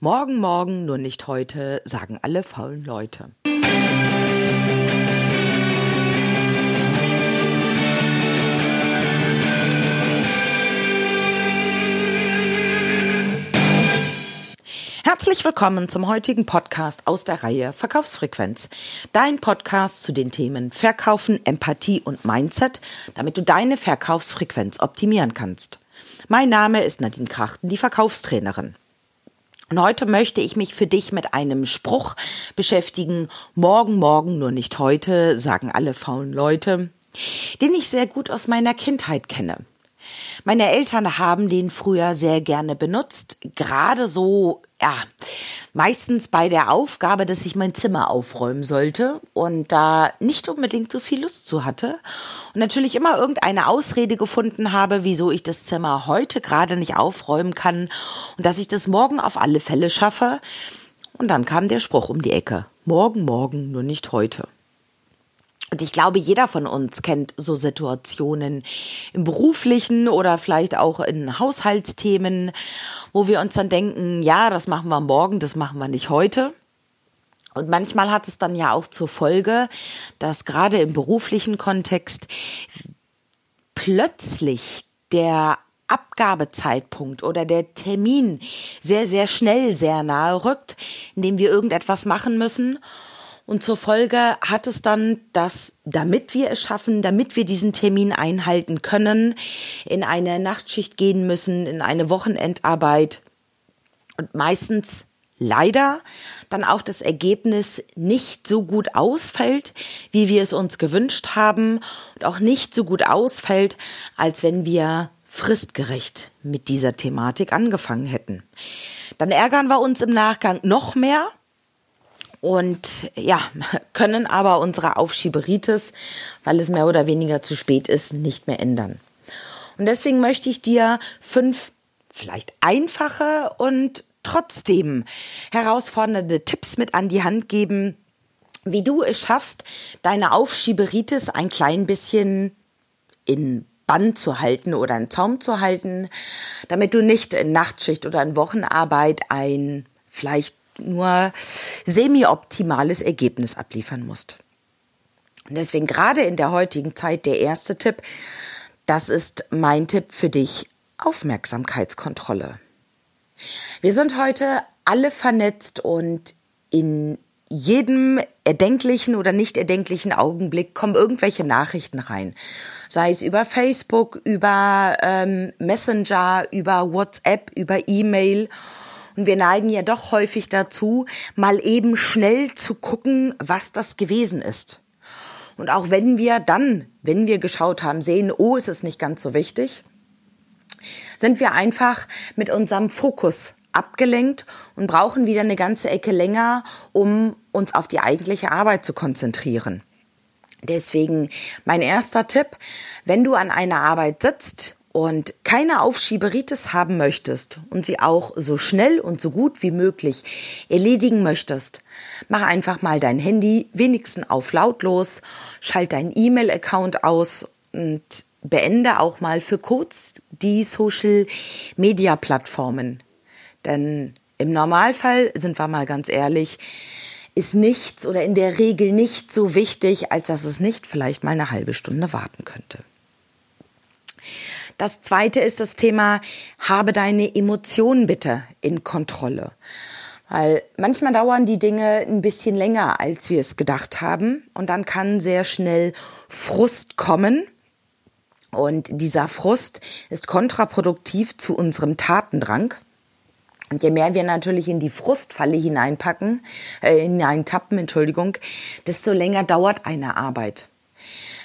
Morgen, morgen, nur nicht heute, sagen alle faulen Leute. Herzlich willkommen zum heutigen Podcast aus der Reihe Verkaufsfrequenz. Dein Podcast zu den Themen Verkaufen, Empathie und Mindset, damit du deine Verkaufsfrequenz optimieren kannst. Mein Name ist Nadine Krachten, die Verkaufstrainerin. Und heute möchte ich mich für dich mit einem Spruch beschäftigen. Morgen, morgen, nur nicht heute, sagen alle faulen Leute, den ich sehr gut aus meiner Kindheit kenne. Meine Eltern haben den früher sehr gerne benutzt, gerade so, ja, meistens bei der Aufgabe, dass ich mein Zimmer aufräumen sollte und da nicht unbedingt so viel Lust zu hatte und natürlich immer irgendeine Ausrede gefunden habe, wieso ich das Zimmer heute gerade nicht aufräumen kann und dass ich das morgen auf alle Fälle schaffe. Und dann kam der Spruch um die Ecke. Morgen, morgen, nur nicht heute. Und ich glaube, jeder von uns kennt so Situationen im beruflichen oder vielleicht auch in Haushaltsthemen, wo wir uns dann denken, ja, das machen wir morgen, das machen wir nicht heute. Und manchmal hat es dann ja auch zur Folge, dass gerade im beruflichen Kontext plötzlich der Abgabezeitpunkt oder der Termin sehr, sehr schnell sehr nahe rückt, indem wir irgendetwas machen müssen und zur Folge hat es dann, dass damit wir es schaffen, damit wir diesen Termin einhalten können, in eine Nachtschicht gehen müssen, in eine Wochenendarbeit und meistens leider dann auch das Ergebnis nicht so gut ausfällt, wie wir es uns gewünscht haben und auch nicht so gut ausfällt, als wenn wir fristgerecht mit dieser Thematik angefangen hätten. Dann ärgern wir uns im Nachgang noch mehr und ja, können aber unsere Aufschieberitis, weil es mehr oder weniger zu spät ist, nicht mehr ändern. Und deswegen möchte ich dir fünf vielleicht einfache und trotzdem herausfordernde Tipps mit an die Hand geben, wie du es schaffst, deine Aufschieberitis ein klein bisschen in Bann zu halten oder in Zaum zu halten, damit du nicht in Nachtschicht oder in Wochenarbeit ein vielleicht nur semi-optimales Ergebnis abliefern musst. Und deswegen gerade in der heutigen Zeit der erste Tipp, das ist mein Tipp für dich, Aufmerksamkeitskontrolle. Wir sind heute alle vernetzt und in jedem erdenklichen oder nicht erdenklichen Augenblick kommen irgendwelche Nachrichten rein. Sei es über Facebook, über ähm, Messenger, über WhatsApp, über E-Mail. Und wir neigen ja doch häufig dazu, mal eben schnell zu gucken, was das gewesen ist. Und auch wenn wir dann, wenn wir geschaut haben, sehen, oh, es ist nicht ganz so wichtig, sind wir einfach mit unserem Fokus abgelenkt und brauchen wieder eine ganze Ecke länger, um uns auf die eigentliche Arbeit zu konzentrieren. Deswegen mein erster Tipp, wenn du an einer Arbeit sitzt und keine Aufschieberitis haben möchtest und sie auch so schnell und so gut wie möglich erledigen möchtest, mach einfach mal dein Handy wenigstens auf lautlos, schalt deinen E-Mail-Account aus und beende auch mal für kurz die Social Media Plattformen. Denn im Normalfall, sind wir mal ganz ehrlich, ist nichts oder in der Regel nicht so wichtig, als dass es nicht vielleicht mal eine halbe Stunde warten könnte. Das zweite ist das Thema, habe deine Emotionen bitte in Kontrolle. Weil manchmal dauern die Dinge ein bisschen länger, als wir es gedacht haben. Und dann kann sehr schnell Frust kommen. Und dieser Frust ist kontraproduktiv zu unserem Tatendrang. Und je mehr wir natürlich in die Frustfalle hineinpacken, äh, hineintappen, Entschuldigung, desto länger dauert eine Arbeit.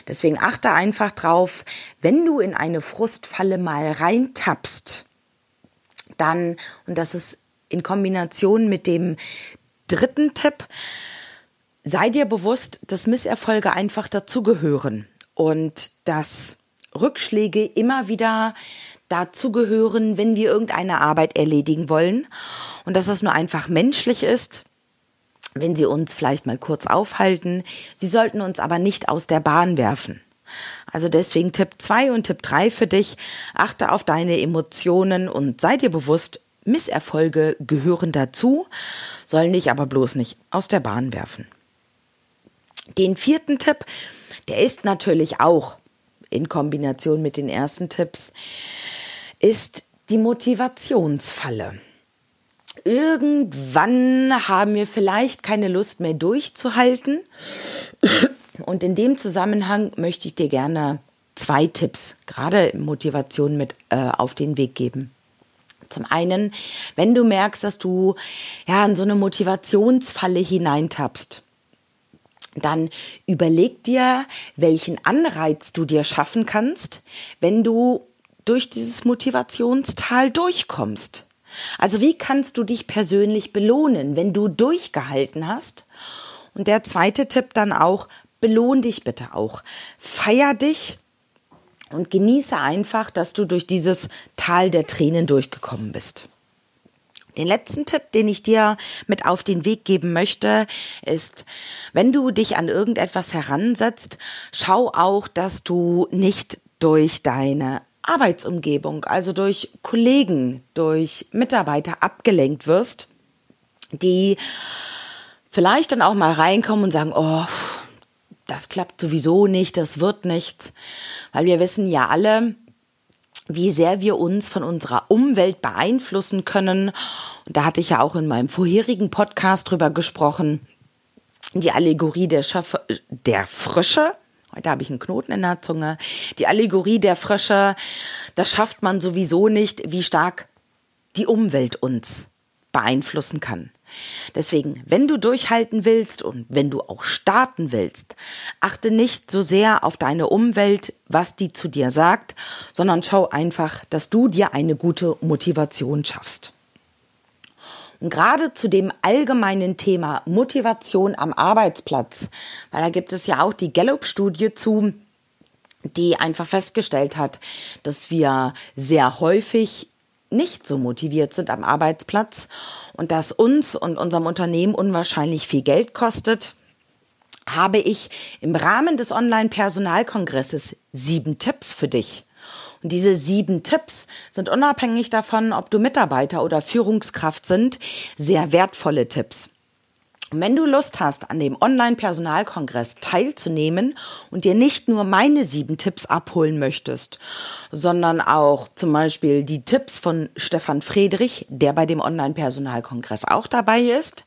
Deswegen achte einfach drauf, wenn du in eine Frustfalle mal reintappst, dann, und das ist in Kombination mit dem dritten Tipp, sei dir bewusst, dass Misserfolge einfach dazugehören und dass Rückschläge immer wieder dazugehören, wenn wir irgendeine Arbeit erledigen wollen. Und dass es nur einfach menschlich ist wenn sie uns vielleicht mal kurz aufhalten. Sie sollten uns aber nicht aus der Bahn werfen. Also deswegen Tipp 2 und Tipp 3 für dich. Achte auf deine Emotionen und sei dir bewusst, Misserfolge gehören dazu, sollen dich aber bloß nicht aus der Bahn werfen. Den vierten Tipp, der ist natürlich auch in Kombination mit den ersten Tipps, ist die Motivationsfalle. Irgendwann haben wir vielleicht keine Lust mehr durchzuhalten. Und in dem Zusammenhang möchte ich dir gerne zwei Tipps, gerade Motivation mit äh, auf den Weg geben. Zum einen, wenn du merkst, dass du ja in so eine Motivationsfalle hineintappst, dann überleg dir, welchen Anreiz du dir schaffen kannst, wenn du durch dieses Motivationstal durchkommst. Also wie kannst du dich persönlich belohnen, wenn du durchgehalten hast? Und der zweite Tipp dann auch, belohn dich bitte auch. Feier dich und genieße einfach, dass du durch dieses Tal der Tränen durchgekommen bist. Den letzten Tipp, den ich dir mit auf den Weg geben möchte, ist, wenn du dich an irgendetwas heransetzt, schau auch, dass du nicht durch deine Arbeitsumgebung, also durch Kollegen, durch Mitarbeiter abgelenkt wirst, die vielleicht dann auch mal reinkommen und sagen, oh, das klappt sowieso nicht, das wird nichts, weil wir wissen ja alle, wie sehr wir uns von unserer Umwelt beeinflussen können. Und da hatte ich ja auch in meinem vorherigen Podcast drüber gesprochen, die Allegorie der, Schaff der Frösche. Heute habe ich einen Knoten in der Zunge. Die Allegorie der Frösche, das schafft man sowieso nicht, wie stark die Umwelt uns beeinflussen kann. Deswegen, wenn du durchhalten willst und wenn du auch starten willst, achte nicht so sehr auf deine Umwelt, was die zu dir sagt, sondern schau einfach, dass du dir eine gute Motivation schaffst. Und gerade zu dem allgemeinen Thema Motivation am Arbeitsplatz, weil da gibt es ja auch die Gallup-Studie zu, die einfach festgestellt hat, dass wir sehr häufig nicht so motiviert sind am Arbeitsplatz und das uns und unserem Unternehmen unwahrscheinlich viel Geld kostet, habe ich im Rahmen des Online-Personalkongresses sieben Tipps für dich. Und diese sieben Tipps sind unabhängig davon, ob du Mitarbeiter oder Führungskraft sind, sehr wertvolle Tipps. Und wenn du Lust hast, an dem Online-Personalkongress teilzunehmen und dir nicht nur meine sieben Tipps abholen möchtest, sondern auch zum Beispiel die Tipps von Stefan Friedrich, der bei dem Online-Personalkongress auch dabei ist,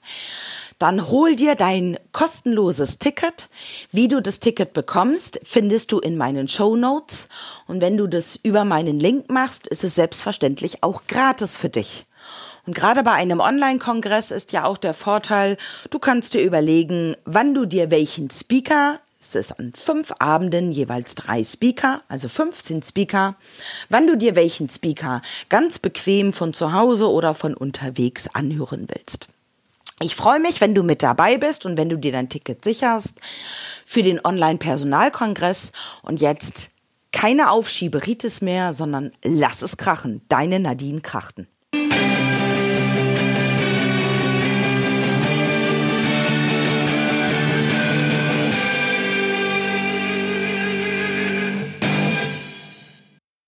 dann hol dir dein kostenloses Ticket. Wie du das Ticket bekommst, findest du in meinen Show Notes. Und wenn du das über meinen Link machst, ist es selbstverständlich auch gratis für dich. Und gerade bei einem Online-Kongress ist ja auch der Vorteil, du kannst dir überlegen, wann du dir welchen Speaker es ist an fünf Abenden jeweils drei Speaker, also 15 Speaker, wann du dir welchen Speaker ganz bequem von zu Hause oder von unterwegs anhören willst. Ich freue mich, wenn du mit dabei bist und wenn du dir dein Ticket sicherst für den Online-Personalkongress. Und jetzt keine Aufschieberitis mehr, sondern lass es krachen. Deine Nadine Krachten.